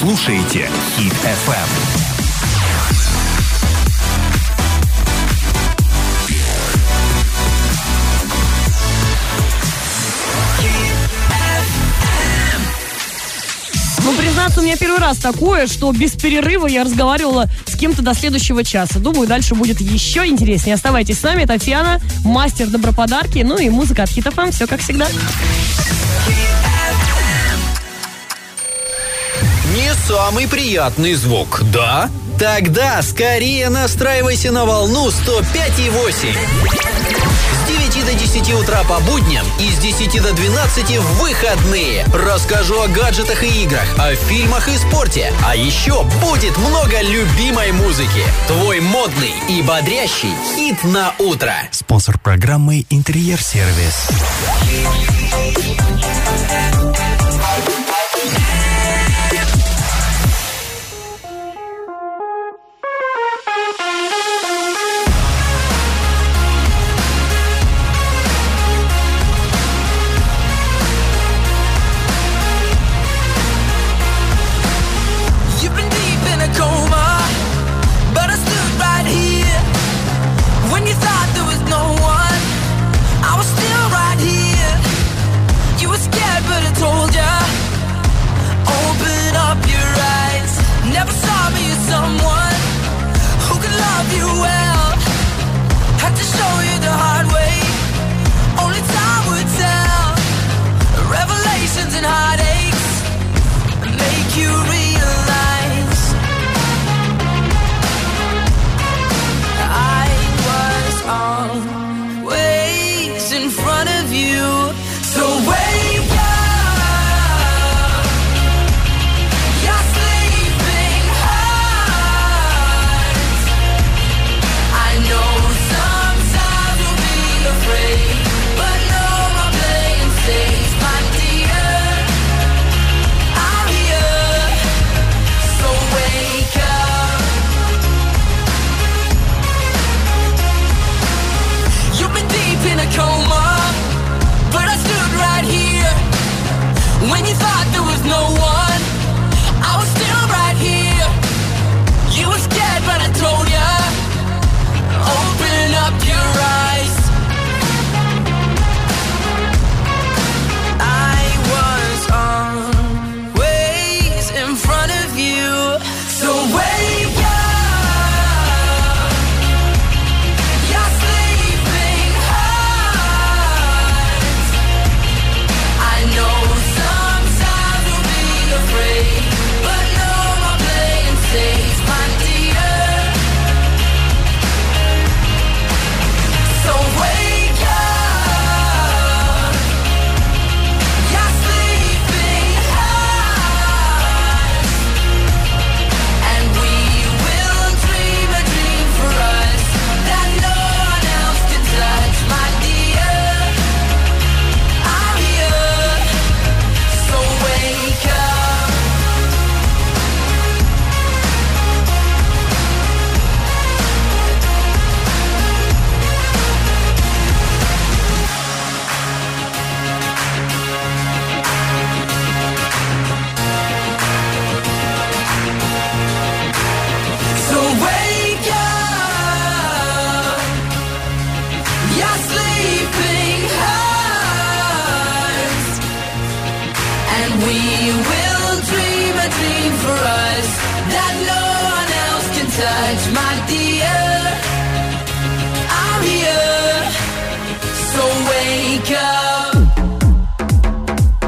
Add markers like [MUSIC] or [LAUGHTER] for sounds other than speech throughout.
слушаете Хит FM. Ну, признаться, у меня первый раз такое, что без перерыва я разговаривала с кем-то до следующего часа. Думаю, дальше будет еще интереснее. Оставайтесь с нами. Татьяна, мастер доброподарки, ну и музыка от Хит ФМ. Все как всегда. Самый приятный звук, да? Тогда скорее настраивайся на волну 105,8. С 9 до 10 утра по будням и с 10 до 12 в выходные. Расскажу о гаджетах и играх, о фильмах и спорте. А еще будет много любимой музыки. Твой модный и бодрящий хит на утро. Спонсор программы «Интерьер-сервис».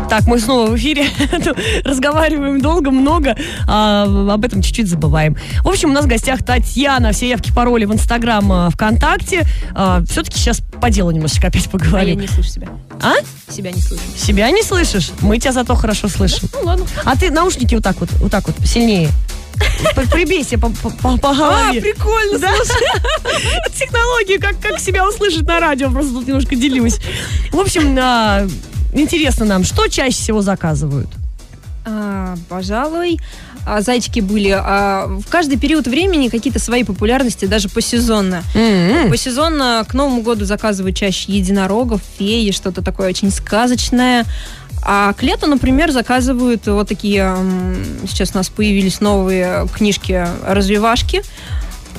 Так, мы снова в эфире. [LAUGHS] Разговариваем долго, много, а об этом чуть-чуть забываем. В общем, у нас в гостях Татьяна. Все явки, пароли в Инстаграм, а, ВКонтакте. А, Все-таки сейчас по делу немножечко опять А я поговорим. не слышу себя. А? Себя не слышу. Себя не слышишь? Мы тебя зато хорошо слышим. Ну ладно. А ты наушники вот так вот, вот так вот, сильнее. Прибейся по, по, по- по голове. А, прикольно, Да? [LAUGHS] Технологии, как, как себя услышать на радио, просто тут немножко делюсь. В общем, а, интересно нам, что чаще всего заказывают? А, пожалуй, а, зайчики были. А, в каждый период времени какие-то свои популярности, даже посезонно. М-м. Посезонно к Новому году заказывают чаще единорогов, феи, что-то такое очень сказочное. А к лету, например, заказывают вот такие, сейчас у нас появились новые книжки-развивашки.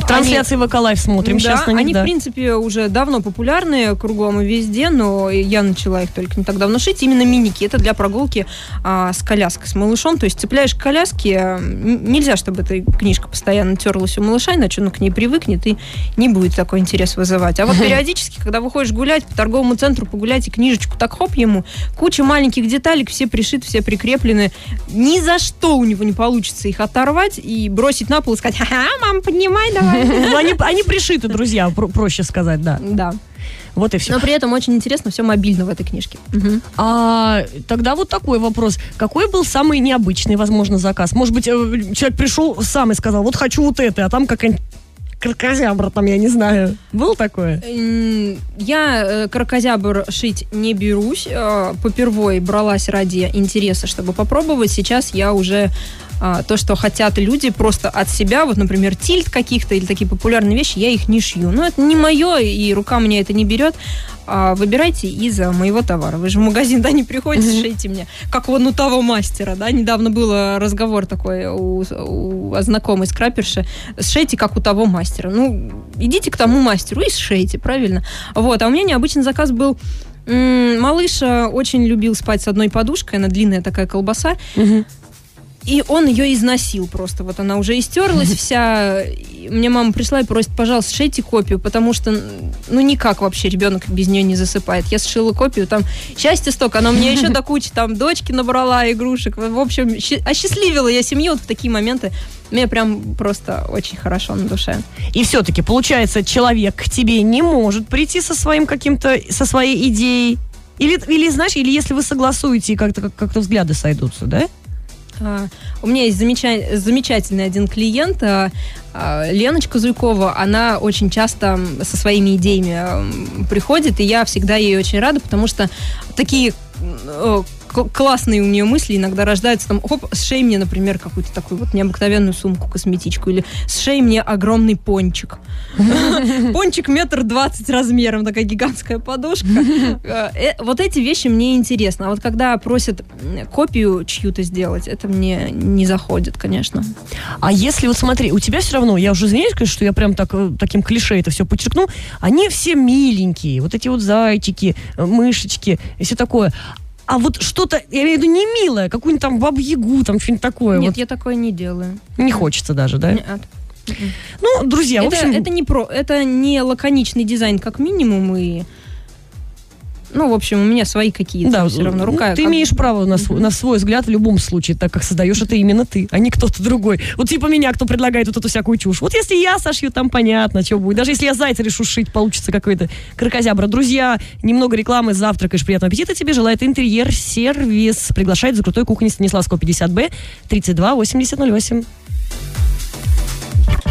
Трансляции ВК Лайв смотрим да, сейчас на них, они, да. в принципе, уже давно популярны кругом и везде, но я начала их только не так давно шить. Именно миники. Это для прогулки а, с коляской, с малышом. То есть цепляешь к коляске, нельзя, чтобы эта книжка постоянно терлась у малыша, иначе он к ней привыкнет и не будет такой интерес вызывать. А вот [LAUGHS] периодически, когда выходишь гулять по торговому центру, погулять и книжечку так хоп ему, куча маленьких деталек, все пришиты, все прикреплены. Ни за что у него не получится их оторвать и бросить на пол и сказать, ха-ха, мам, поднимай давай. Ну, они, они пришиты, друзья, про- проще сказать, да. Да. Вот и все. Но при этом очень интересно все мобильно в этой книжке. А тогда вот такой вопрос. Какой был самый необычный, возможно, заказ? Может быть, э, человек пришел сам и сказал, вот хочу вот это, а там какая-нибудь кракозябра там, я не знаю. Было такое? Я э, крокозябр шить не берусь. Э, Попервой бралась ради интереса, чтобы попробовать. Сейчас я уже а, то, что хотят люди просто от себя, вот, например, тильт каких-то или такие популярные вещи, я их не шью. Но это не мое, и рука меня это не берет. А, Выбирайте из моего товара. Вы же в магазин, да, не приходите, шейте мне, как вон у того мастера, да, недавно был а, разговор такой у, у знакомой скраперши, шейте, как у того мастера. Ну, идите к тому мастеру и сшейте, правильно? Вот, а у меня необычный заказ был Малыш а, очень любил спать с одной подушкой, она длинная такая колбаса, и он ее износил просто. Вот она уже истерлась [LAUGHS] вся. И Мне мама пришла и просит, пожалуйста, шейте копию, потому что, ну, никак вообще ребенок без нее не засыпает. Я сшила копию, там счастье столько, она мне еще [LAUGHS] до кучи там дочки набрала игрушек. В общем, осчастливила я семью вот в такие моменты. Мне прям просто очень хорошо на душе. И все-таки, получается, человек к тебе не может прийти со своим каким-то, со своей идеей. Или, или знаешь, или если вы согласуете, и как-то как- как-то взгляды сойдутся, да? А, У меня есть замеча- замечательный один клиент, а, а, Леночка Зуйкова, она очень часто со своими идеями приходит, и я всегда ей очень рада, потому что такие классные у нее мысли иногда рождаются, там, хоп, сшей мне, например, какую-то такую вот необыкновенную сумку, косметичку, или сшей мне огромный пончик. [LAUGHS] Пончик метр двадцать размером, такая гигантская подушка. [LAUGHS] Э, э, Вот эти вещи мне интересны. А вот когда просят копию чью-то сделать, это мне не заходит, конечно. А если вот смотри, у тебя все равно, я уже извиняюсь, конечно, что я прям так, э, таким клише это все подчеркну, они все миленькие, вот эти вот зайчики, мышечки и все такое. А вот что-то, я имею в виду не милое, какую-нибудь там бабу-ягу, там что-нибудь такое. Нет, вот я такое не делаю. не хочется даже, да? Нет. Ну, друзья, в Это, общем... это не про, это не лаконичный дизайн, как минимум, и ну, в общем, у меня свои какие-то Да, все равно. Рука. ты как- имеешь право на свой, на свой взгляд в любом случае, так как создаешь это именно ты, а не кто-то другой. Вот типа меня, кто предлагает вот эту всякую чушь. Вот если я сошью, там понятно, что будет. Даже если я зайца решу шить, получится какой-то крокозябра. Друзья, немного рекламы, завтракаешь, приятного аппетита тебе. Желает интерьер-сервис. Приглашает за крутой кухни Станиславского 50Б 32 8008.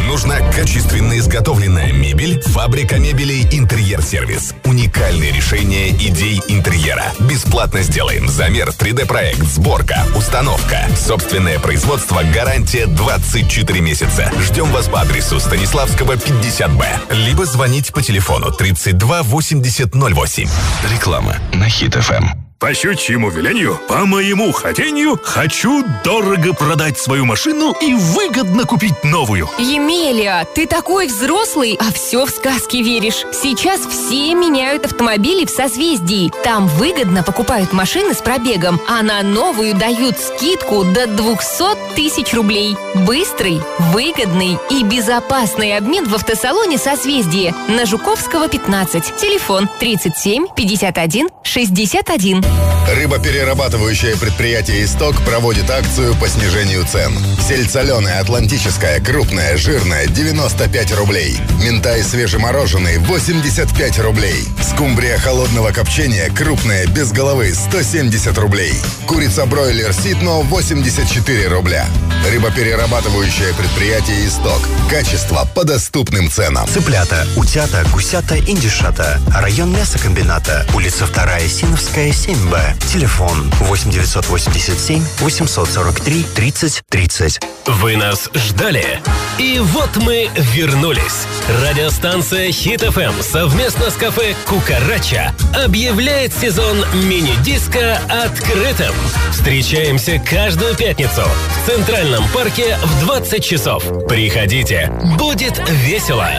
Нужна качественно изготовленная мебель, фабрика мебели «Интерьер-сервис». Уникальные решения идей интерьера. Бесплатно сделаем замер, 3D-проект, сборка, установка. Собственное производство, гарантия 24 месяца. Ждем вас по адресу Станиславского, 50Б. Либо звонить по телефону 32 80 08. Реклама на Хит-ФМ. По щучьему велению, по моему хотению, хочу дорого продать свою машину и выгодно купить новую. Емелия, ты такой взрослый, а все в сказки веришь. Сейчас все меняют автомобили в созвездии. Там выгодно покупают машины с пробегом, а на новую дают скидку до 200 тысяч рублей. Быстрый, выгодный и безопасный обмен в автосалоне созвездие на Жуковского 15. Телефон 37 51 61. Рыбоперерабатывающее предприятие «Исток» проводит акцию по снижению цен. Сельдь атлантическая, крупная, жирная – 95 рублей. Минтай свежемороженый – 85 рублей. Скумбрия холодного копчения, крупная, без головы – 170 рублей. Курица-бройлер «Ситно» – 84 рубля. Рыбоперерабатывающее предприятие «Исток». Качество по доступным ценам. Цыплята, утята, гусята, индишата. Район мясокомбината. Улица 2 Синовская, 7Б. Телефон 8987 843 30 30. Вы нас ждали? И вот мы вернулись. Радиостанция Хит ФМ совместно с кафе Кукарача объявляет сезон мини-диска открытым. Встречаемся каждую пятницу в Центральном парке в 20 часов. Приходите, будет весело.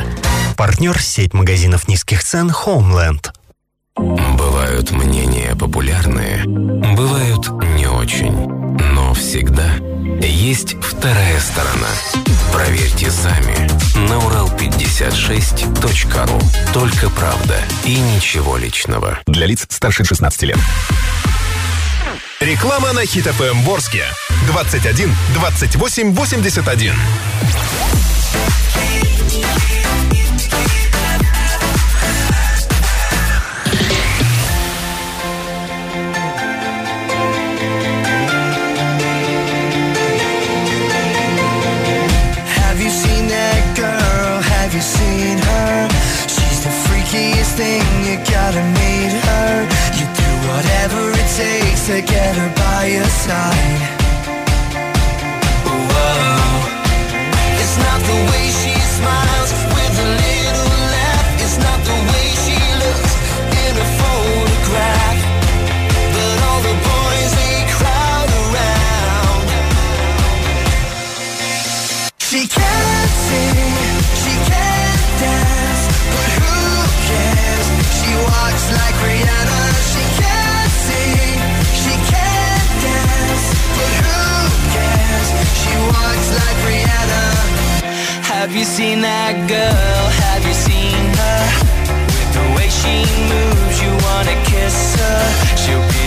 Партнер сеть магазинов низких цен Homeland. Бывают мнения популярные, бывают не очень. Но всегда есть вторая сторона. Проверьте сами на урал56.ру. Только правда и ничего личного. Для лиц старше 16 лет. Реклама на Хит ФМ Ворске. 21 28 81. Thing, you gotta meet her. You do whatever it takes to get her by your side. Whoa. It's not the way seen that girl? Have you seen her? With the way she moves, you wanna kiss her. She'll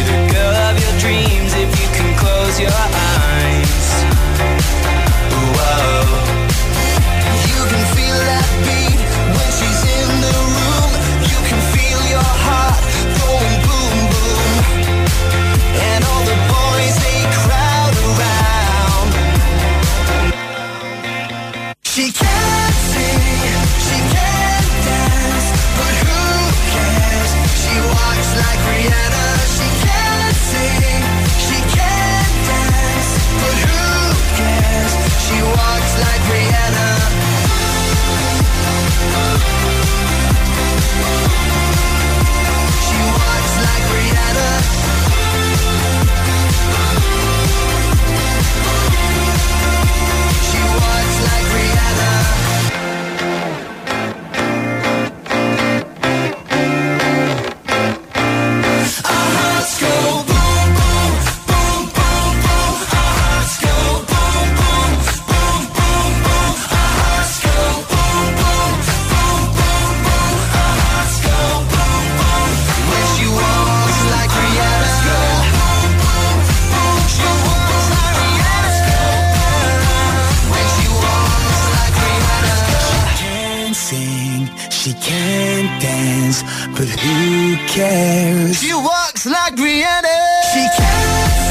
she can't dance, but who cares? She walks like Rihanna. She can't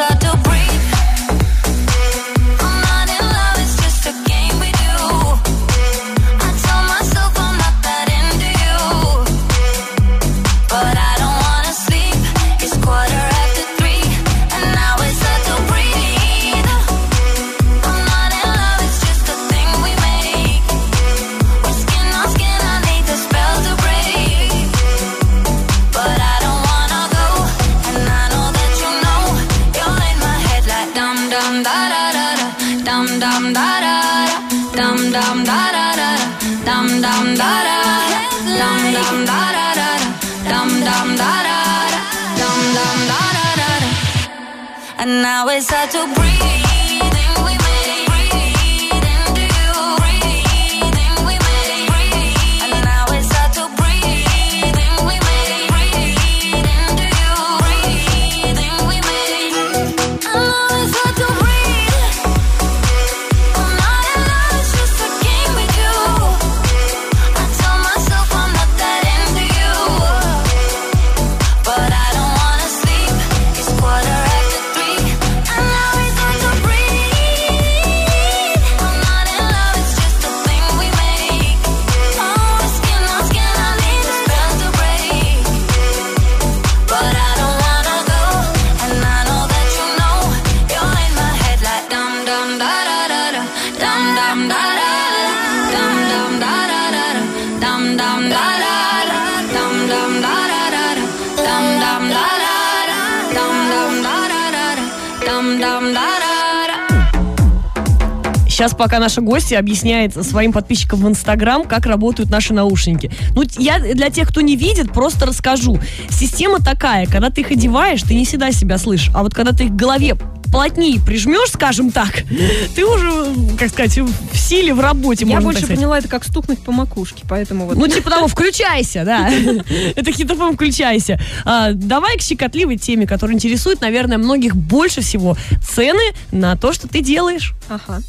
I do. Сейчас пока наша гостья объясняет своим подписчикам в Инстаграм, как работают наши наушники. Ну, я для тех, кто не видит, просто расскажу. Система такая, когда ты их одеваешь, ты не всегда себя слышишь. А вот когда ты их к голове плотнее прижмешь, скажем так, ты уже, как сказать, в силе, в работе, Я больше поняла это как стукнуть по макушке, поэтому вот. Ну, типа того, включайся, да. Это хитофон включайся. А, давай к щекотливой теме, которая интересует, наверное, многих больше всего. Цены на то, что ты делаешь. Ага.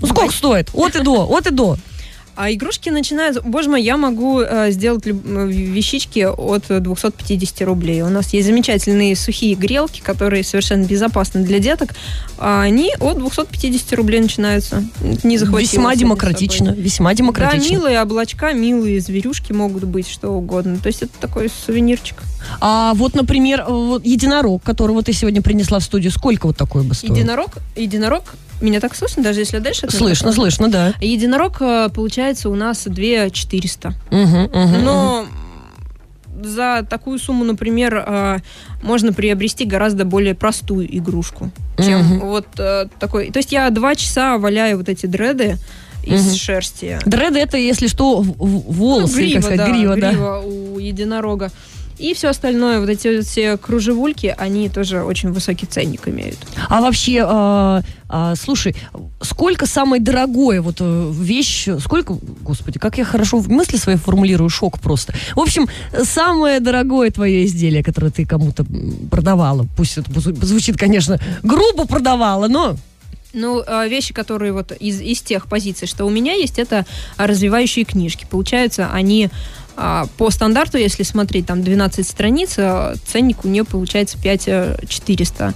Ну, сколько стоит? От и до, от и до. А игрушки начинают... Боже мой, я могу э, сделать люб- вещички от 250 рублей. У нас есть замечательные сухие грелки, которые совершенно безопасны для деток. А они от 250 рублей начинаются. Не Весьма демократично. Весьма демократично. Да, милые облачка, милые зверюшки могут быть, что угодно. То есть это такой сувенирчик. А вот, например, вот единорог, которого ты сегодня принесла в студию, сколько вот такой бы стоил? Единорог, единорог, меня так слышно, даже если дальше? Слышно, слышно, да. Единорог, э, получается, у нас 2 400. Мгм, мгм, Но за такую сумму, например, э, можно приобрести гораздо более простую игрушку, чем Мгм. вот э, такой. То есть я два часа валяю вот эти дреды из Мгм. шерсти. Дреды это, если что, волосы, Ну, грива, как сказать, да, грива, да. грива у единорога. И все остальное, вот эти вот все кружевульки, они тоже очень высокий ценник имеют. А вообще, а, а, слушай, сколько самое дорогое вот э, вещь, сколько, господи, как я хорошо в мысли свои формулирую, шок просто. В общем, самое дорогое твое изделие, которое ты кому-то продавала, пусть это звучит, конечно, грубо продавала, но Ну, э, вещи, которые вот из, из тех позиций, что у меня есть, это а, развивающие книжки. Получается, они а, по стандарту, если смотреть, там 12 страниц, а, ценник у нее получается 5400.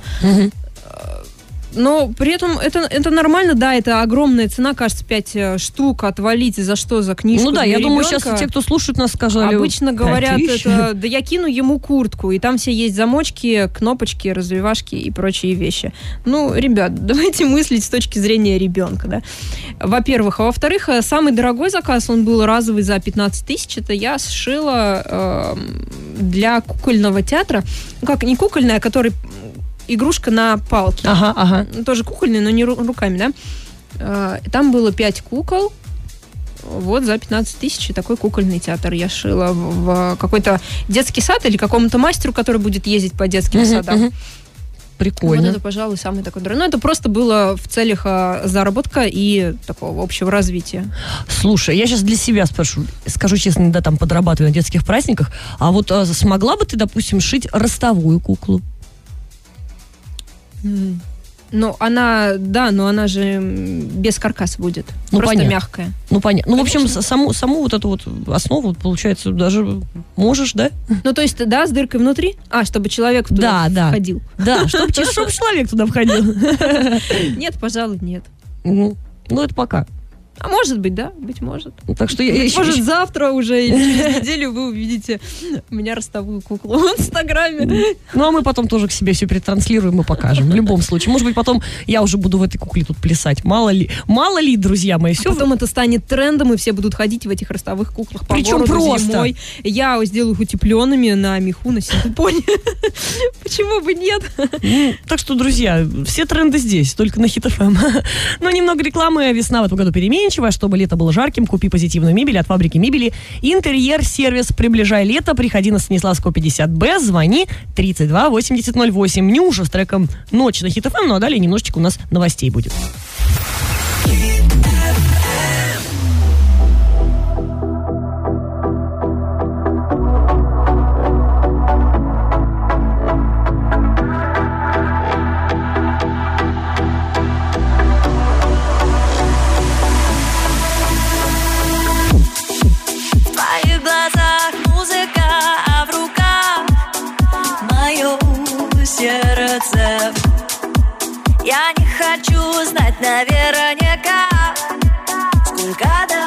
Но при этом это, это нормально, да, это огромная цена, кажется, 5 штук отвалить за что, за книжку Ну да, я думаю, ребенка. сейчас те, кто слушают нас, сказали... Обычно «Пять говорят, тысяч». это, да я кину ему куртку, и там все есть замочки, кнопочки, развивашки и прочие вещи. Ну, ребят, [LAUGHS] давайте мыслить с точки зрения ребенка, да. Во-первых. А во-вторых, э, самый дорогой заказ, он был разовый за 15 тысяч, это я сшила э, для кукольного театра, ну как, не кукольная, а который игрушка на палке. Ага, ага. Тоже кукольный, но не ру- руками, да. Э, Там было 5 кукол, вот за 15 тысяч такой кукольный театр я шила в, какой-то детский сад или какому-то мастеру, который будет ездить по детским Мгм, садам. мгм. Прикольно. Вот это, пожалуй, самый такой дорогой. Ну, это просто было в целях а, заработка и такого общего развития. Слушай, я сейчас для себя спрошу, скажу честно, да, там подрабатываю на детских праздниках, а вот а, смогла бы ты, допустим, шить ростовую куклу? Ну, она, да, но она же без каркаса будет. Ну, просто понятно. мягкая. Ну, понятно. Ну, в общем, саму, саму вот эту вот основу, получается, даже можешь, да? Ну, то есть, да, с дыркой внутри? А, чтобы человек туда Да, да. входил. Да, чтобы [LAUGHS] человек туда входил. Нет, пожалуй, нет. Ну, ну, это пока. А может быть, да, быть может. Так что я, я Быть еще- может, завтра уже [LAUGHS] или через неделю вы увидите у меня ростовую куклу в Инстаграме. Ну, а мы потом тоже к себе все перетранслируем и покажем. В любом случае. Может быть, потом я уже буду в этой кукле тут плясать. Мало ли. Мало ли, друзья мои. Все Потом это станет трендом, и все будут ходить в этих ростовых куклах по Причем просто. зимой. Я сделаю их утепленными на меху, на синтепоне. [LAUGHS] Почему бы нет? Ну, так что, друзья, все тренды здесь, только на Хит ФМ. [LAUGHS] Но немного рекламы. Весна в этом году переменчивая. Чтобы лето было жарким, купи позитивную мебель от фабрики мебели. Интерьер-сервис. Приближай лето. Приходи на Станиславского 50Б. Звони 32 80 08. Нюша с треком «Ночь» на Хит ФМ. Ну а далее немножечко у нас новостей будет. Я не хочу знать наверняка, сколько дашь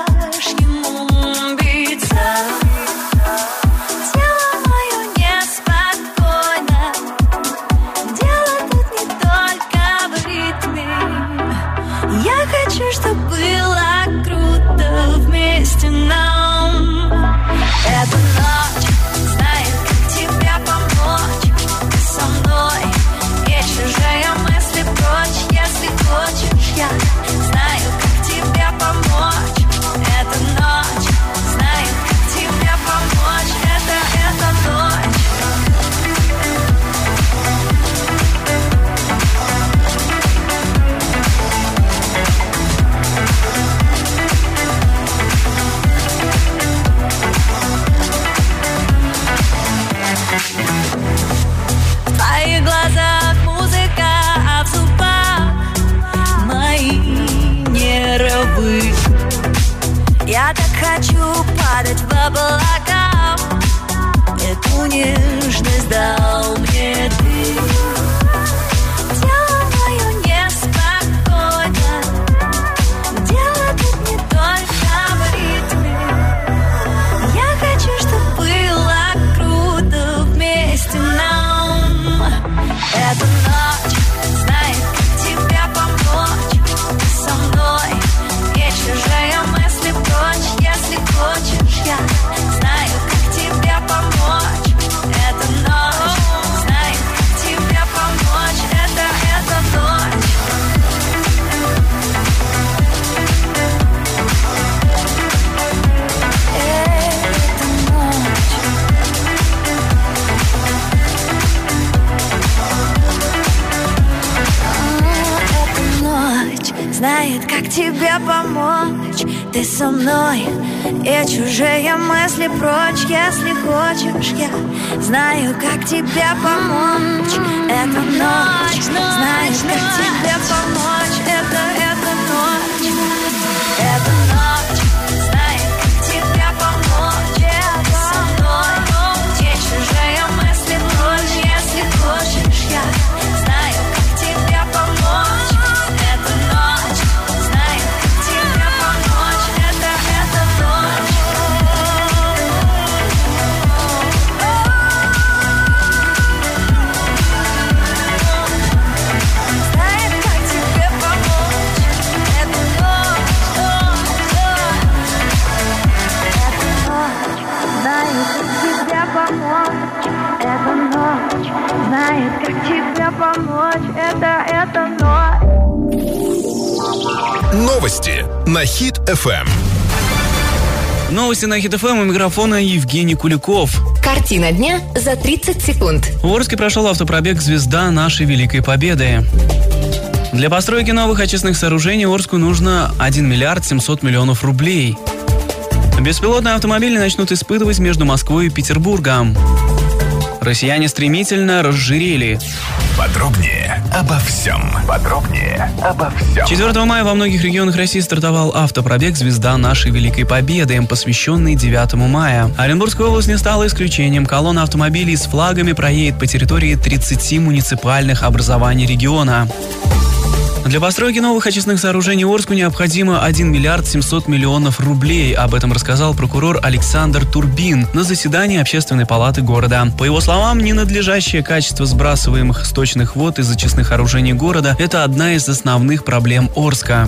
Новости на Хит ФМ у микрофона Евгений Куликов. Картина дня за 30 секунд. В Орске прошел автопробег «Звезда нашей Великой Победы». Для постройки новых очистных сооружений Орску нужно 1 миллиард 700 миллионов рублей. Беспилотные автомобили начнут испытывать между Москвой и Петербургом. Россияне стремительно разжирели. Подробнее обо всем. Подробнее обо всем. 4 мая во многих регионах России стартовал автопробег «Звезда нашей Великой Победы», посвященный 9 мая. Оренбургская область не стала исключением. Колонна автомобилей с флагами проедет по территории 30 муниципальных образований региона. Для постройки новых очистных сооружений Орску необходимо 1 миллиард 700 миллионов рублей. Об этом рассказал прокурор Александр Турбин на заседании Общественной палаты города. По его словам, ненадлежащее качество сбрасываемых сточных вод из очистных сооружений города – это одна из основных проблем Орска.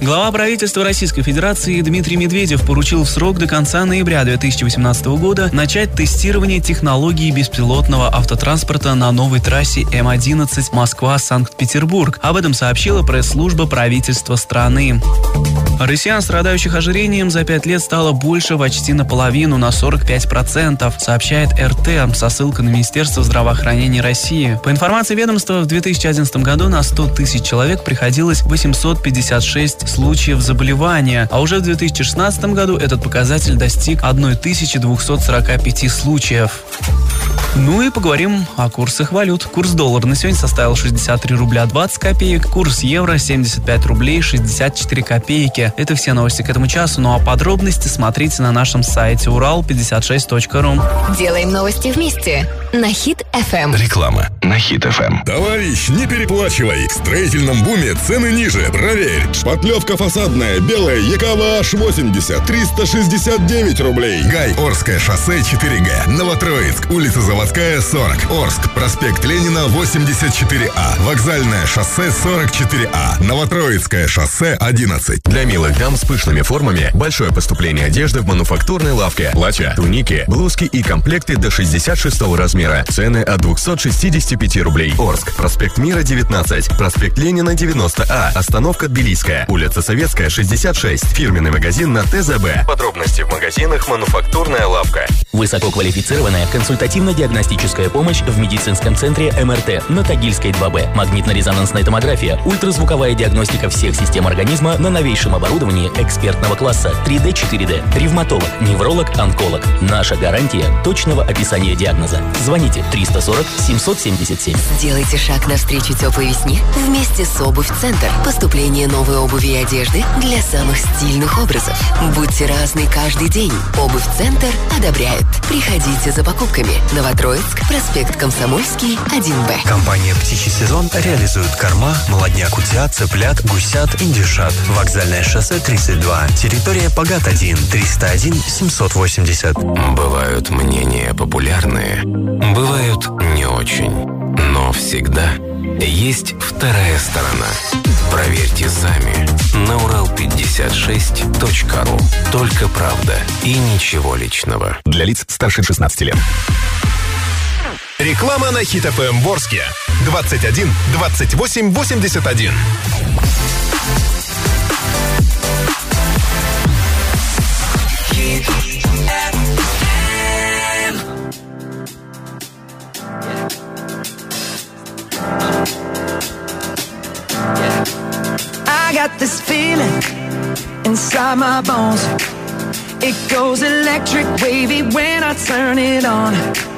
Глава правительства Российской Федерации Дмитрий Медведев поручил в срок до конца ноября 2018 года начать тестирование технологии беспилотного автотранспорта на новой трассе М11 Москва-Санкт-Петербург. Об этом сообщила пресс-служба правительства страны. Россиян, страдающих ожирением, за пять лет стало больше почти наполовину, на 45%, сообщает РТ со ссылкой на Министерство здравоохранения России. По информации ведомства, в 2011 году на 100 тысяч человек приходилось 856 случаев заболевания, а уже в 2016 году этот показатель достиг 1245 случаев. Ну и поговорим о курсах валют. Курс доллара на сегодня составил 63 рубля 20 копеек, курс евро 75 рублей 64 копейки. Это все новости к этому часу, ну а подробности смотрите на нашем сайте урал56.ру. Делаем новости вместе на Хит ФМ. Реклама на Хит ФМ. Товарищ, не переплачивай. В строительном буме цены ниже. Проверь. Шпатлевка фасадная, белая, ЯКВ H80, 369 рублей. Гай, Орское шоссе 4Г. Новотроицк, улица Заводская, 40. Орск, проспект Ленина, 84А. Вокзальное шоссе 44А. Новотроицкое шоссе 11. Для милых дам с пышными формами большое поступление одежды в мануфактурной лавке. Платья, туники, блузки и комплекты до 66 размера. Цены от 265 рублей. Орск. Проспект Мира 19. Проспект Ленина 90А. Остановка Тбилисская. Улица Советская 66. Фирменный магазин на ТЗБ. Подробности в магазинах «Мануфактурная лавка». Высококвалифицированная консультативно-диагностическая помощь в медицинском центре МРТ на Тагильской 2Б. Магнитно-резонансная томография, ультразвуковая диагностика всех систем организма на новейшем оборудовании экспертного класса 3D, 4D, ревматолог, невролог, онколог. Наша гарантия точного описания диагноза. Звоните 340 777. Сделайте шаг навстречу теплой весне вместе с Обувь Центр. Поступление новой обуви и одежды для самых стильных образов. Будьте разны каждый день. Обувь Центр одобряет. Приходите за покупками. Новотроицк, проспект Комсомольский, 1Б. Компания «Птичий сезон» реализует корма, молодняк утят, цыплят, гусят, индюшат. Вокзальное шоссе 32. Территория Пагат-1. 301 780. Бывают мнения популярные, бывают не очень. Но всегда есть вторая сторона. Проверьте сами на урал56.ру. Только правда и ничего личного. Для лиц старше 16 лет. Реклама на Хит ФМ в Орске. 21 28 81. I got this feeling inside my bones. It goes electric wavy when I turn it on.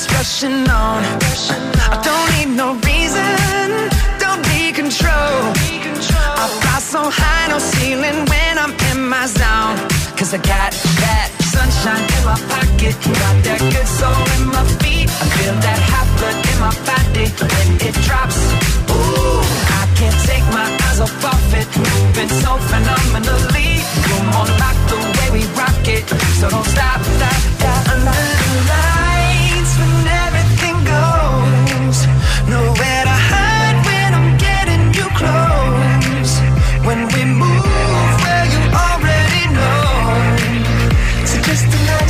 It's rushing on. I don't need no reason, don't be control. I fly so high, no ceiling when I'm in my zone. Cause I got that sunshine in my pocket, got that good soul in my feet. I feel that hot blood in my body when it drops. Ooh, I can't take my eyes off of it, moving so phenomenally. You're more like the way we rock it, so don't stop, stop, stop. Under the lights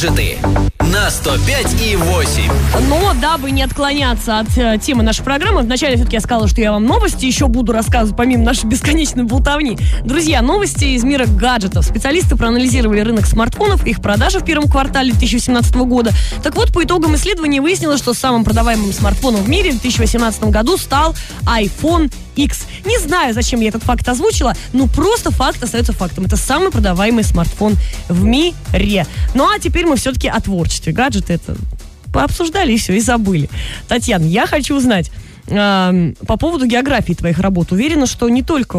гаджеты на 105 и 8. Но дабы не отклоняться от э, темы нашей программы, вначале все-таки я сказала, что я вам новости еще буду рассказывать, помимо нашей бесконечной болтовни. Друзья, новости из мира гаджетов. Специалисты проанализировали рынок смартфонов, их продажи в первом квартале 2017 года. Так вот, по итогам исследования выяснилось, что самым продаваемым смартфоном в мире в 2018 году стал iPhone X. Не знаю, зачем я этот факт озвучила, но просто факт остается фактом. Это самый продаваемый смартфон в мире. Ну а теперь мы все-таки о творчестве. Гаджеты это пообсуждали и все, и забыли. Татьяна, я хочу узнать, по поводу географии твоих работ. Уверена, что не только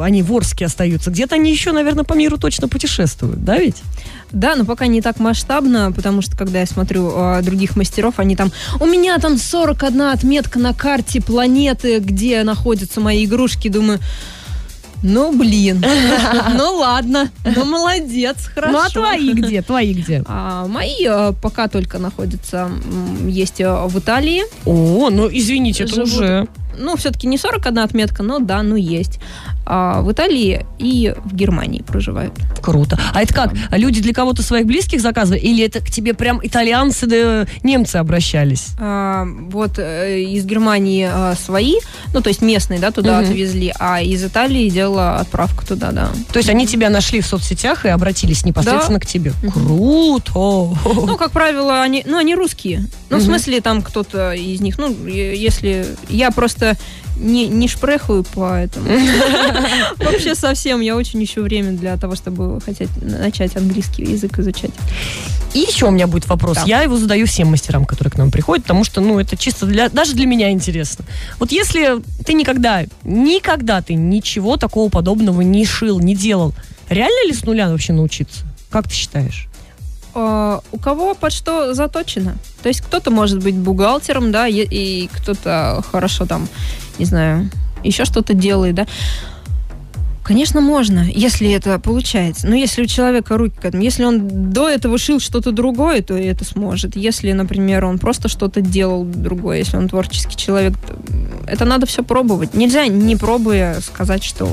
они в Орске остаются, где-то они еще, наверное, по миру точно путешествуют, да ведь? Да, но пока не так масштабно, потому что когда я смотрю э, других мастеров, они там... У меня там 41 отметка на карте планеты, где находятся мои игрушки. Думаю, ну, блин. [LAUGHS] Ну, ладно. Ну, молодец, хорошо. Ну, а твои где? Твои где? А, мои э, пока только находятся, есть э, в Италии. О, ну, извините, это уже... Ну, все-таки не 41 отметка, но да, ну есть. А, в Италии и в Германии проживают. Круто. А это как? Люди для кого-то своих близких заказывали? Или это к тебе прям итальянцы да немцы обращались? А, вот э, из Германии э, свои, ну, то есть местные, да, туда Мгм. отвезли, а из Италии делала отправку туда, да. То есть они тебя нашли в соцсетях и обратились непосредственно Да. к тебе? Круто! Ну, как правило, они, ну, они русские. Ну, в Мгм. смысле, там кто-то из них, ну, если... Я просто не, не шпрехаю по этому. [LAUGHS] Вообще совсем. Я очень ищу время для того, чтобы хотеть начать английский язык изучать. И еще у меня будет вопрос. Да. Я его задаю всем мастерам, которые к нам приходят, потому что, ну, это чисто для, даже для меня интересно. Вот если ты никогда, никогда ты ничего такого подобного не шил, не делал, реально ли с нуля вообще научиться? Как ты считаешь? А, у кого под что заточено. То есть кто-то может быть бухгалтером, да, и, кто-то хорошо там, не знаю, еще что-то делает, да. Конечно, можно, если это получается. Но если у человека руки к этому, если он до этого шил что-то другое, то это сможет. Если, например, он просто что-то делал другое, если он творческий человек, то это надо все пробовать. Нельзя, не пробуя, сказать, что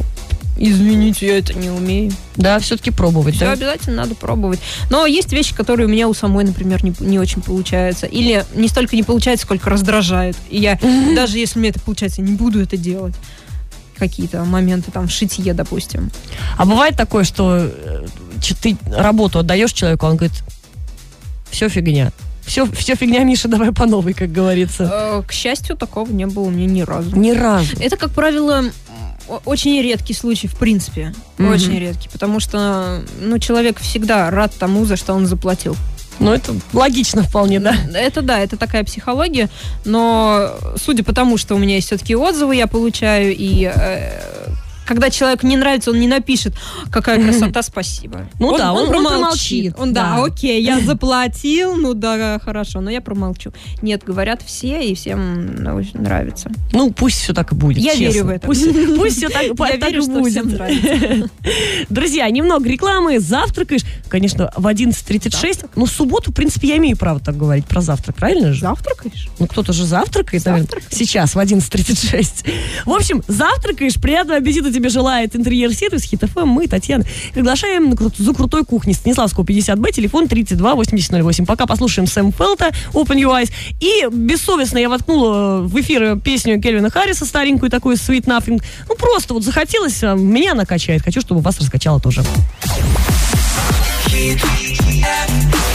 Извините, я это не умею. Да, все-таки пробовать, Все да? обязательно надо пробовать. Но есть вещи, которые у меня у самой, например, не, не очень получаются. Или не столько не получается, сколько раздражает. И я, даже если мне это получается, не буду это делать. Какие-то моменты там в шитье, допустим. А бывает такое, что э, ты работу отдаешь человеку, он говорит, все фигня. Все, все фигня, Миша, давай по новой, как говорится. Э, К счастью, такого не было у меня ни разу. Ни разу. Это, как правило, очень редкий случай, в принципе. Мгм. Очень редкий. Потому что ну, человек всегда рад тому, за что он заплатил. Ну, это логично вполне, да? Это да, это такая психология, но судя по тому, что у меня есть все-таки отзывы, я получаю, и э, когда человеку не нравится, он не напишет, какая [LAUGHS] красота, спасибо. Ну да, он- он промолчит. Он, да, да. окей, я [LAUGHS] заплатил, ну да, хорошо, но я промолчу. Нет, говорят все, и всем ну, очень нравится. Ну, пусть все так и будет. Я честно. верю в это. Пусть, [LAUGHS] пусть все так, Я так верю, и будет. Друзья, немного рекламы. Завтракаешь, конечно, в 11.36. Ну, в субботу, в принципе, я имею право так говорить про завтрак, правильно же? Завтракаешь? Ну, кто-то же завтракает, наверное, сейчас в 11.36. В общем, завтракаешь, приятного аппетита тебе желает интерьер-сервис Хит ФМ. Мы, Татьяна, приглашаем на кру- за крутой кухни Станиславского 50Б, телефон 32 8008. Пока послушаем Сэм Фелта, Open Your Eyes. И бессовестно я воткнула в эфир песню Кельвина Харриса, старенькую такую, Sweet Nothing. Ну, просто вот захотелось, а, меня накачает. Хочу, чтобы вас раскачало тоже. There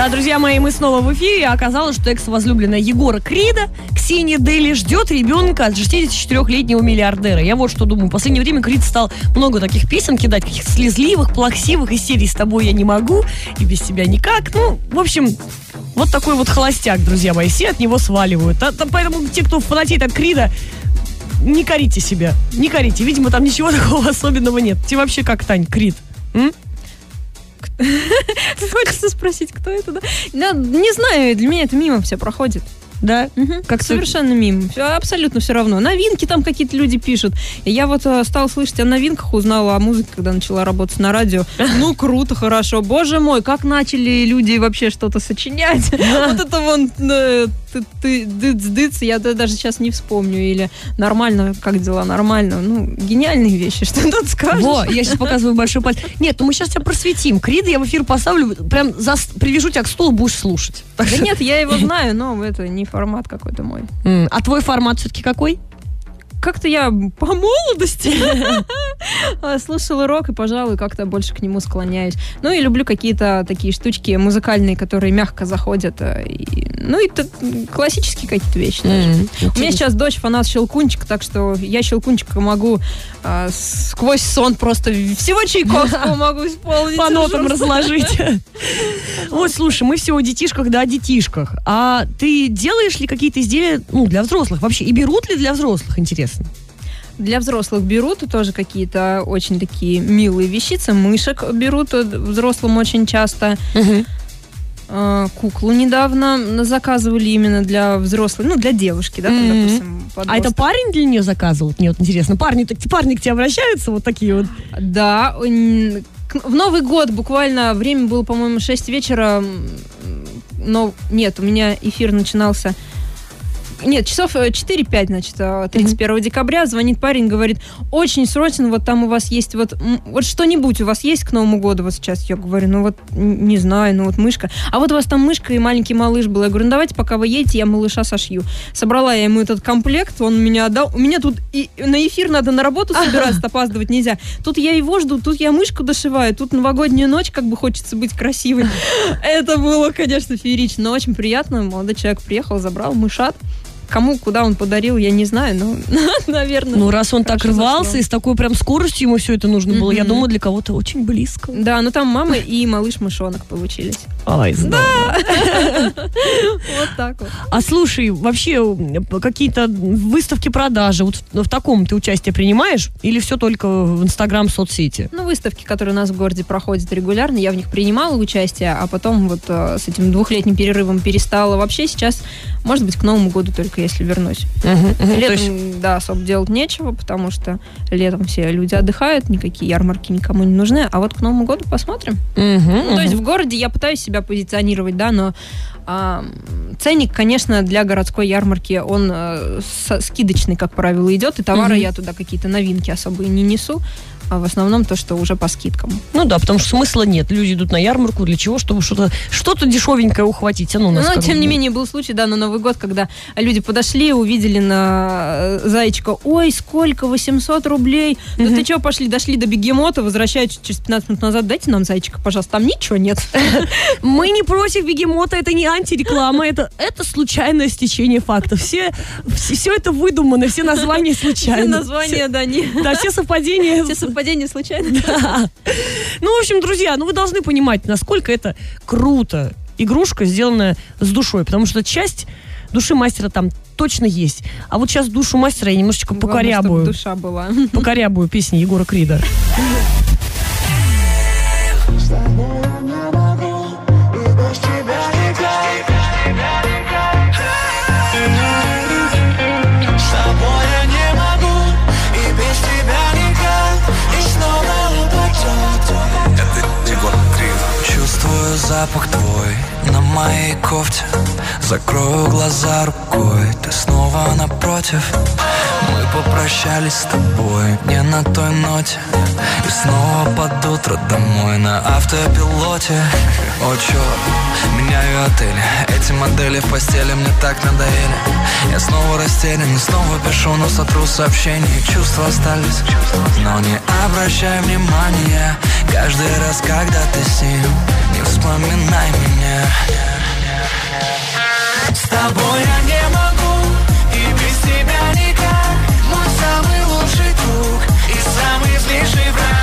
Да, друзья мои, мы снова в эфире. Оказалось, что экс-возлюбленная Егора Крида, Ксения Дели, ждет ребенка от 64-летнего миллиардера. Я вот что думаю. В последнее время Крид стал много таких песен кидать, каких-то слезливых, плаксивых из серии «С тобой я не могу» и «Без тебя никак». Ну, в общем, вот такой вот холостяк, друзья мои. Все от него сваливают. А- поэтому те, кто фанатеет от Крида, не корите себя. Не корите. Видимо, там ничего [LAUGHS] такого особенного нет. Тебе вообще как, Тань, Крид? М? [LAUGHS] Хочется спросить, кто это, да? Не знаю, для меня это мимо все проходит. Да? Как совершенно мимо. Все, абсолютно все равно. Новинки там какие-то люди пишут. И я вот э, стала слышать о новинках, узнала о музыке, когда начала работать на радио. [LAUGHS] Ну, круто, хорошо. Боже мой, как начали люди вообще что-то сочинять. [LAUGHS] Вот это вон э, ты, ты, дыц, дыц, я да- даже сейчас не вспомню. Или нормально, как дела, нормально. Ну, гениальные вещи, [LAUGHS] что тут скажешь. Во, я сейчас показываю большой палец. Нет, ну мы сейчас тебя просветим. Крида я в эфир поставлю, прям зас- привяжу тебя к стулу, будешь слушать. Да нет, я его знаю, но это не формат какой-то мой. А твой формат все-таки какой? Как-то я по молодости [LAUGHS] [LAUGHS] слушала рок и, пожалуй, как-то больше к нему склоняюсь. Ну и люблю какие-то такие штучки музыкальные, которые мягко заходят. э, и- ну и т- классические какие-то вещи. У меня сейчас дочь фанат Щелкунчика, так что я Щелкунчика могу а, сквозь сон просто всего Чайковского [LAUGHS] могу исполнить. По нотам разложить. Вот, слушай, мы все о детишках да о детишках. А ты делаешь ли какие-то изделия ну, для взрослых вообще? И берут ли для взрослых, интересно? Для взрослых берут тоже какие-то очень такие милые вещицы. Мышек берут взрослым очень часто. Э, Куклу недавно заказывали именно для взрослых, ну, для девушки, да, там, Мгм. допустим, А это подросток. парень для нее заказывал? Мне вот интересно. Парни, так, парни к тебе обращаются вот такие вот? Да, в Новый год буквально время было, по-моему, 6 вечера. но нет, у меня эфир начинался нет, часов э, 4-5, значит, э, 31 декабря звонит парень, говорит, очень срочно, вот там у вас есть вот, вот что-нибудь у вас есть к Новому году вот сейчас? Я говорю, ну вот, не знаю, ну вот мышка. А вот у вас там мышка и маленький малыш был. Я говорю, ну давайте, пока вы едете, я малыша сошью. Собрала я ему этот комплект, он меня отдал. У меня тут и на эфир надо на работу собираться, опаздывать нельзя. Тут я его жду, тут я мышку дошиваю, тут новогодняя ночь, как бы хочется быть красивой. [LAUGHS] Это было, конечно, феерично, но очень приятно. Молодой человек приехал, забрал мышат. Кому, куда он подарил, я не знаю, но, [LAUGHS] наверное. Ну, раз он так рвался, и с такой прям скоростью ему все это нужно было, я думаю, для кого-то очень близко. Да, ну там мама и малыш-мышонок получились. Ай, здорово. [LAUGHS] Вот так вот. А слушай, вообще какие-то выставки продажи, вот в, в таком ты участие принимаешь? Или все только в Инстаграм, соцсети? Ну, выставки, которые у нас в городе проходят регулярно, я в них принимала участие, а потом вот э, с этим двухлетним перерывом перестала. Вообще сейчас, может быть, к Новому году только если вернусь. Мгм. То Летом, есть- да, особо делать нечего, потому что летом все люди отдыхают, никакие ярмарки никому не нужны, а вот к Новому году посмотрим. Ну, то есть в городе я пытаюсь себя позиционировать, да, но а, ценник, конечно, для городской ярмарки, он э, со- скидочный, как правило, идет, и товары я туда какие-то новинки особые не несу, а в основном то, что уже по скидкам. Ну да, потому что смысла нет. Люди идут на ярмарку для чего? Чтобы что-то что дешевенькое ухватить. А ну, у нас Но, тем бы- не менее, был случай, да, на Новый год, когда люди подошли, увидели на э, зайчика, ой, сколько, 800 рублей. Ну ты что, пошли, дошли до бегемота, возвращаются через 15 минут назад, дайте нам зайчика, пожалуйста, там ничего нет. [LAUGHS] Мы не против бегемота, это не антиреклама, это, это случайное стечение фактов. Все, все, все это выдумано, все названия случайны. Все названия, да, не... Да, все совпадения. Все совпадения [LAUGHS] случайно. [LAUGHS] Да. Ну, в общем, друзья, ну вы должны понимать, насколько это круто. Игрушка, сделанная с душой, потому что часть души мастера там точно есть. А вот сейчас душу мастера я немножечко Главное, покорябую. чтобы душа была. Покорябую песни Егора Крида. [LAUGHS] запах твой на моей кофте Закрою глаза рукой, ты снова напротив. Мы попрощались с тобой не на той ноте. И снова под утро домой на автопилоте. О, черт, меняю отели. Эти модели в постели мне так надоели. Я снова растерян снова пишу, но сотру сообщения. Чувства остались, но не обращай внимания. Каждый раз, когда ты с ним Не вспоминай меня С тобой я не могу И без тебя никак. Мой самый лучший друг И самый злейший враг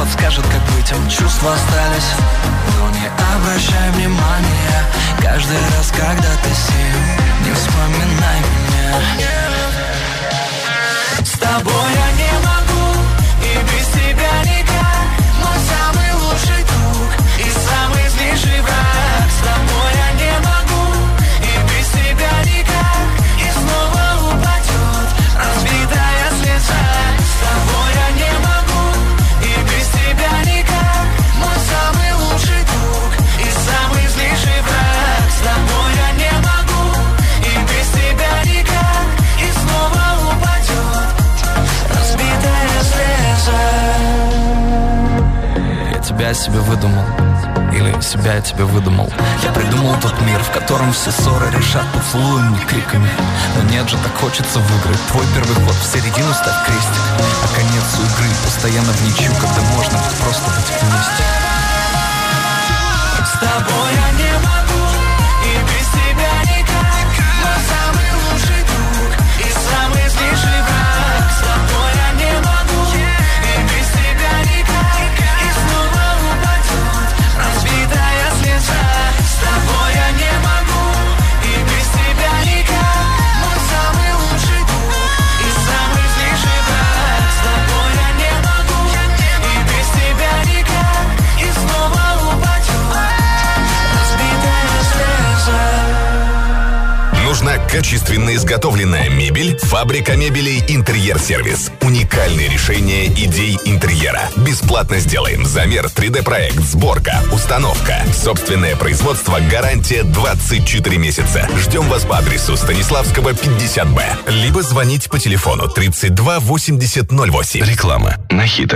подскажет, как быть им Чувства остались, но не обращай внимания Каждый раз, когда ты с ним, не вспоминай меня. С тобой я не могу, и без тебя никак. Мой самый лучший друг и самый злейший враг я себе выдумал. Или себя я тебе выдумал. Я придумал тот мир, в котором все ссоры решат поцелуем и криками. Но нет же, так хочется выиграть. Твой первый ход в середину ставь крестик. А конец игры постоянно в ничью Когда можно просто быть вместе. С тобой изготовленная мебель, фабрика мебелей «Интерьер-сервис». Уникальные решения идей интерьера. Бесплатно сделаем замер, 3D-проект, сборка, установка. Собственное производство, гарантия 24 месяца. Ждем вас по адресу Станиславского, 50Б. Либо звонить по телефону 32 80 08. Реклама на Хит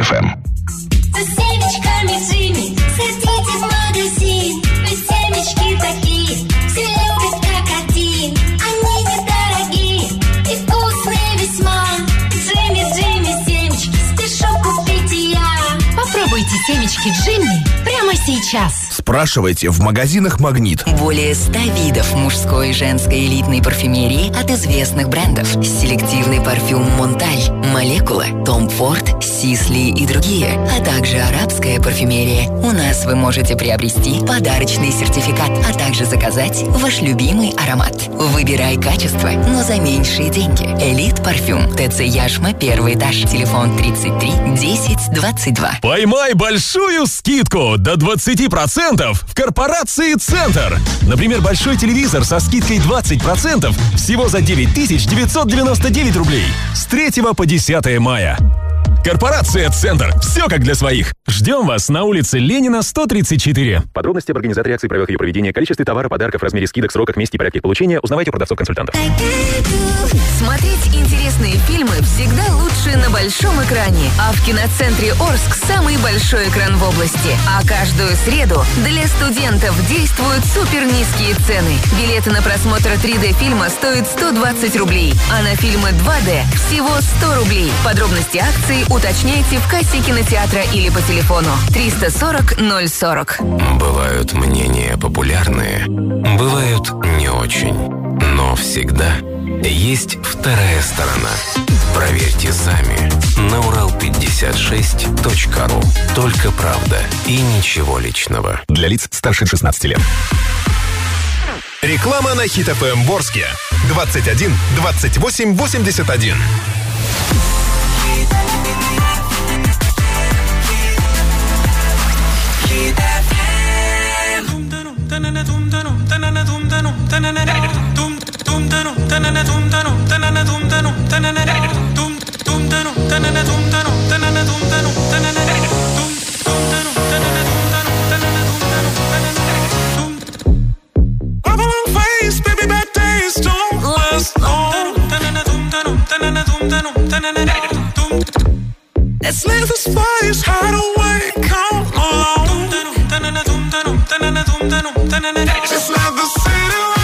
Семечки Джимми прямо сейчас. Спрашивайте в магазинах «Магнит». Более 100 видов мужской и женской элитной парфюмерии от известных брендов. Селективный парфюм «Монталь», «Молекула», «Том Форд», «Сисли» и другие, а также арабская парфюмерия. У нас вы можете приобрести подарочный сертификат, а также заказать ваш любимый аромат. Выбирай качество, но за меньшие деньги. Элит парфюм. ТЦ Яшма, первый этаж. Телефон 33 10 22. Поймай большую скидку до 20% в корпорации «Центр». Например, большой телевизор со скидкой 20% всего за 9999 рублей с 3 по 10 мая. Корпорация «Центр». Все как для своих. Ждем вас на улице Ленина, 134. Подробности об организаторе акции, правилах ее проведения, количестве товара, подарков, размере скидок, сроках, месте и порядке получения узнавайте у продавцов-консультантов. Смотреть интересные фильмы всегда лучше на большом экране. А в киноцентре Орск самый большой экран в области. А каждую среду для студентов действуют супер низкие цены. Билеты на просмотр 3D фильма стоят 120 рублей, а на фильмы 2D всего 100 рублей. Подробности акции уточняйте в кассе кинотеатра или по телефону 340 040. Бывают мнения популярные, бывают не очень. Но всегда есть вторая сторона. Проверьте сами на урал56.ру. Только правда и ничего личного. Для лиц старше 16 лет. Реклама на Хит ФМ Ворске. 21 28 81. Let's leave this place, hide away, come along. It's not the city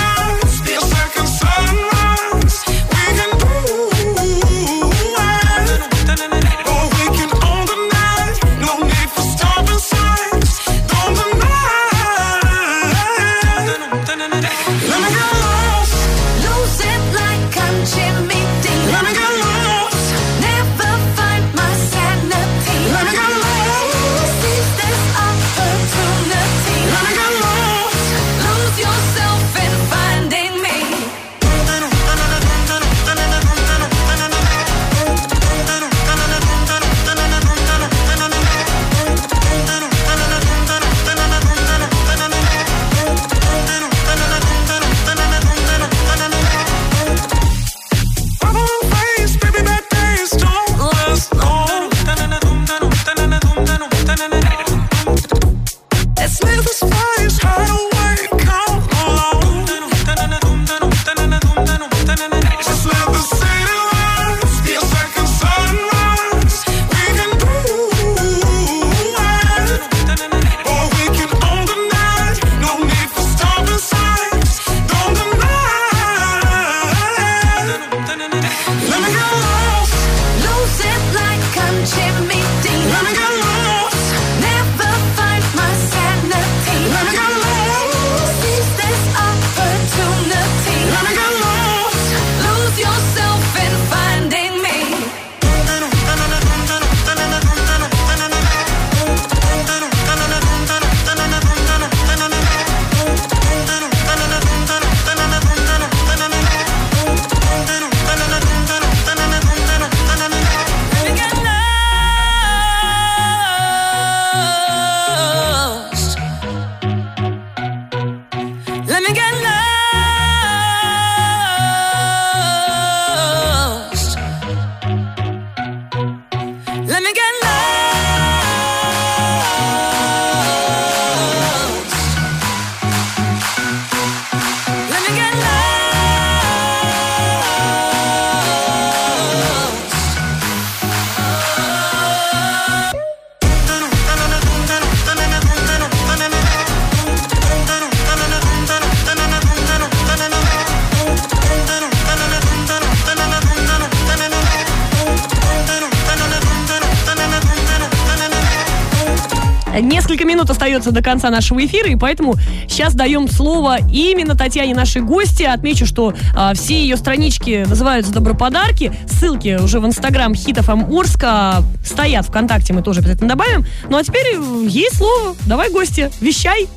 Несколько минут остается до конца нашего эфира, и поэтому сейчас даем слово именно Татьяне, нашей гости. Отмечу, что а, все ее странички называются «Доброподарки». Ссылки уже в инстаграм Хитов Орска стоят ВКонтакте, мы тоже обязательно добавим. Ну а теперь э, ей слово. Давай, гости, вещай.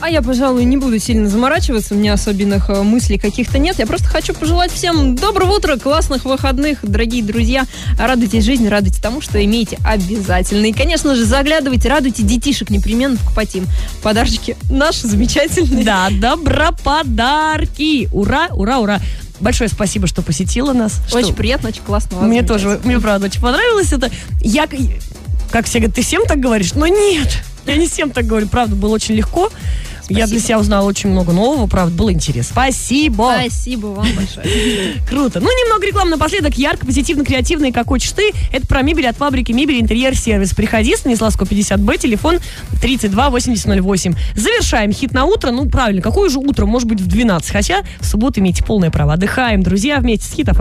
А я, пожалуй, не буду сильно заморачиваться, у меня особенных э, мыслей каких-то нет. Я просто хочу пожелать всем доброго утра, классных выходных, дорогие друзья. Радуйтесь жизни, радуйтесь тому, что имеете обязательно. И, конечно же, заглядывайте, радуйте детишек, непременно покупать им подарочки наши замечательные. Да, доброподарки. Ура, ура, ура. Большое спасибо, что посетила нас. Очень Что- приятно, очень классно. вас Мне тоже, мне правда очень понравилось это. Я, как все говорят, ты всем так говоришь? Но нет, я не всем так говорю. Правда, было очень легко. Я для себя узнала очень много нового, правда, было интересно. Спасибо. Спасибо вам большое. [LAUGHS] Круто. Ну, немного рекламы напоследок. Ярко, позитивно, креативно и как хочешь ты. Это про мебель от фабрики мебель интерьер сервис. Приходи, Станиславского 50Б, телефон 32 8008. Завершаем хит на утро. Ну, правильно, какое же утро? Может быть, в 12. Хотя в субботу имеете полное право. Отдыхаем, друзья, вместе с хитов.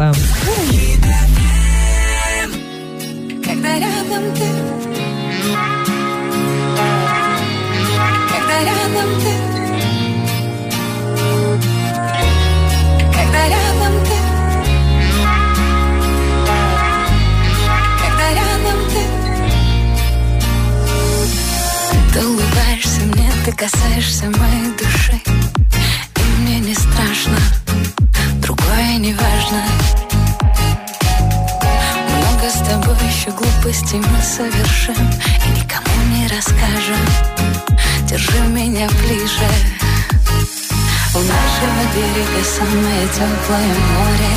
Берега самое теплое море.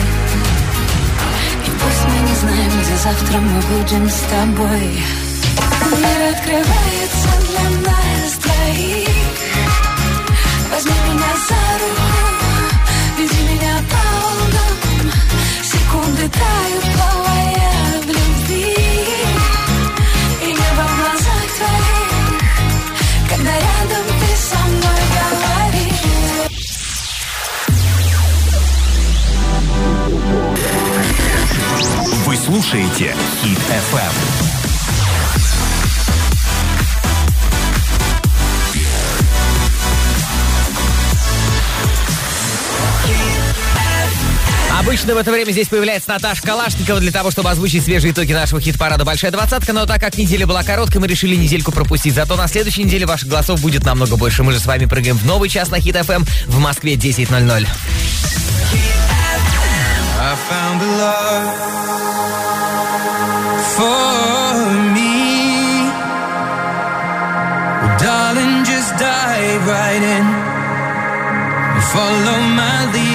И пусть мы не знаем, где завтра мы будем с тобой. Мир открывается для нас двоих Возьми меня за руку Веди меня по волнам. Секунды тают, плавая в любви. И небо в глазах твоих слушаете Хит FM. Обычно в это время здесь появляется Наташа Калашникова для того, чтобы озвучить свежие итоги нашего хит-парада «Большая двадцатка», но так как неделя была короткой, мы решили недельку пропустить. Зато на следующей неделе ваших голосов будет намного больше. Мы же с вами прыгаем в новый час на Хит ФМ в Москве 10.00. I found a love follow my lead.